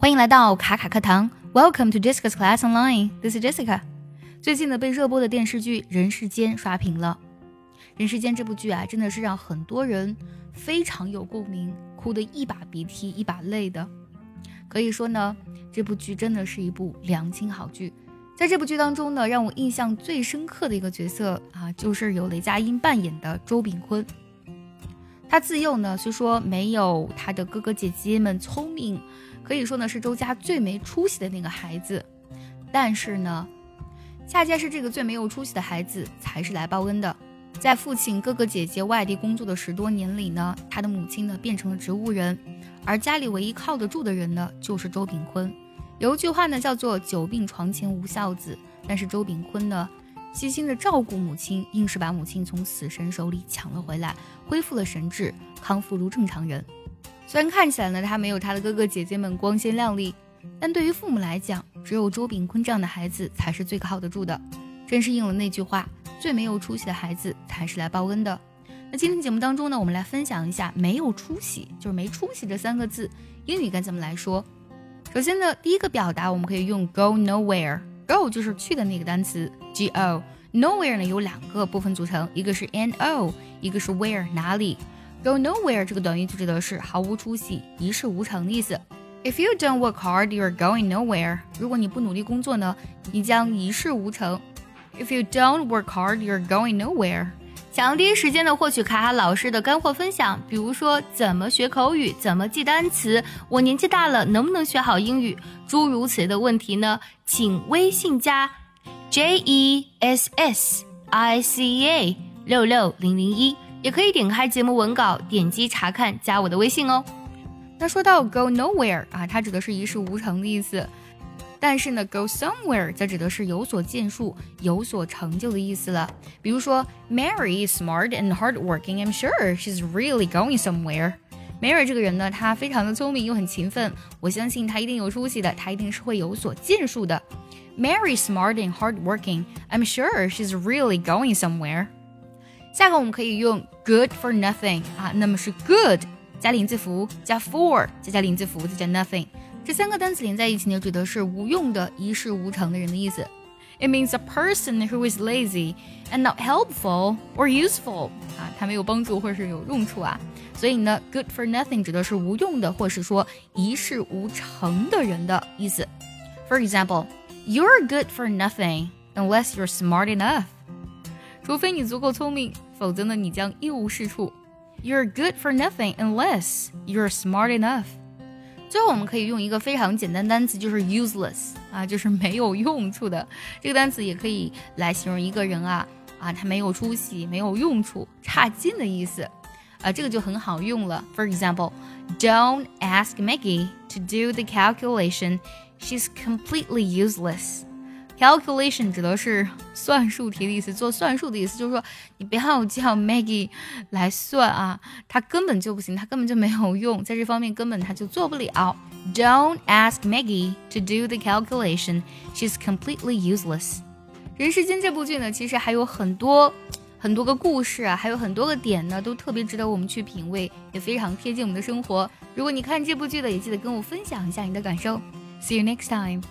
欢迎来到卡卡课堂，Welcome to Jessica's Class Online. This is Jessica. 最近呢，被热播的电视剧《人世间》刷屏了。《人世间》这部剧啊，真的是让很多人非常有共鸣，哭得一把鼻涕一把泪的。可以说呢，这部剧真的是一部良心好剧。在这部剧当中呢，让我印象最深刻的一个角色啊，就是由雷佳音扮演的周秉昆。他自幼呢，虽说没有他的哥哥姐姐们聪明。可以说呢，是周家最没出息的那个孩子，但是呢，恰恰是这个最没有出息的孩子，才是来报恩的。在父亲、哥哥姐姐外地工作的十多年里呢，他的母亲呢变成了植物人，而家里唯一靠得住的人呢，就是周炳坤。有一句话呢，叫做“久病床前无孝子”，但是周炳坤呢，细心的照顾母亲，硬是把母亲从死神手里抢了回来，恢复了神智，康复如正常人。虽然看起来呢，他没有他的哥哥姐姐们光鲜亮丽，但对于父母来讲，只有周炳坤这样的孩子才是最靠得住的。真是应了那句话：最没有出息的孩子才是来报恩的。那今天节目当中呢，我们来分享一下“没有出息”就是没出息这三个字，英语该怎么来说？首先呢，第一个表达我们可以用 go nowhere，go 就是去的那个单词，g o，nowhere 呢有两个部分组成，一个是 n o，一个是 where 哪里。Go nowhere 这个短语就指的是毫无出息、一事无成的意思。If you don't work hard, you're going nowhere。如果你不努力工作呢，你将一事无成。If you don't work hard, you're going nowhere。想第一时间的获取卡卡老师的干货分享，比如说怎么学口语、怎么记单词，我年纪大了能不能学好英语，诸如此类的问题呢？请微信加 J E S S I C A 六六零零一。也可以点开节目文稿，点击查看，加我的微信哦。那说到 go nowhere 啊，它指的是一事无成的意思。但是呢，go somewhere 则指的是有所建树、有所成就的意思了。比如说，Mary is smart and hardworking. I'm sure she's really going somewhere. Mary 这个人呢，她非常的聪明又很勤奋，我相信她一定有出息的，她一定是会有所建树的。Mary smart and hardworking. I'm sure she's really going somewhere. 下个我们可以用 good for nothing 啊，那么是 good 加连字符加 for 再加连字符再加 nothing，这三个单词连在一起呢，指的是无用的、一事无成的人的意思。It means a person who is lazy and not helpful or useful 啊，他没有帮助或者是有用处啊。所以呢，good for nothing 指的是无用的，或是说一事无成的人的意思。For example, you're good for nothing unless you're smart enough. 除非你足够聪明，否则呢，你将一无是处。You're good for nothing unless you're smart enough。最后，我们可以用一个非常简单单词，就是 useless 啊，就是没有用处的。这个单词也可以来形容一个人啊啊，他没有出息，没有用处，差劲的意思啊，这个就很好用了。For example, don't ask Maggie to do the calculation. She's completely useless. Calculation 指的是算术题的意思，做算术的意思，就是说你不要叫 Maggie 来算啊，他根本就不行，他根本就没有用，在这方面根本他就做不了。Don't ask Maggie to do the calculation; she's completely useless。人世间这部剧呢，其实还有很多很多个故事啊，还有很多个点呢，都特别值得我们去品味，也非常贴近我们的生活。如果你看这部剧的，也记得跟我分享一下你的感受。See you next time.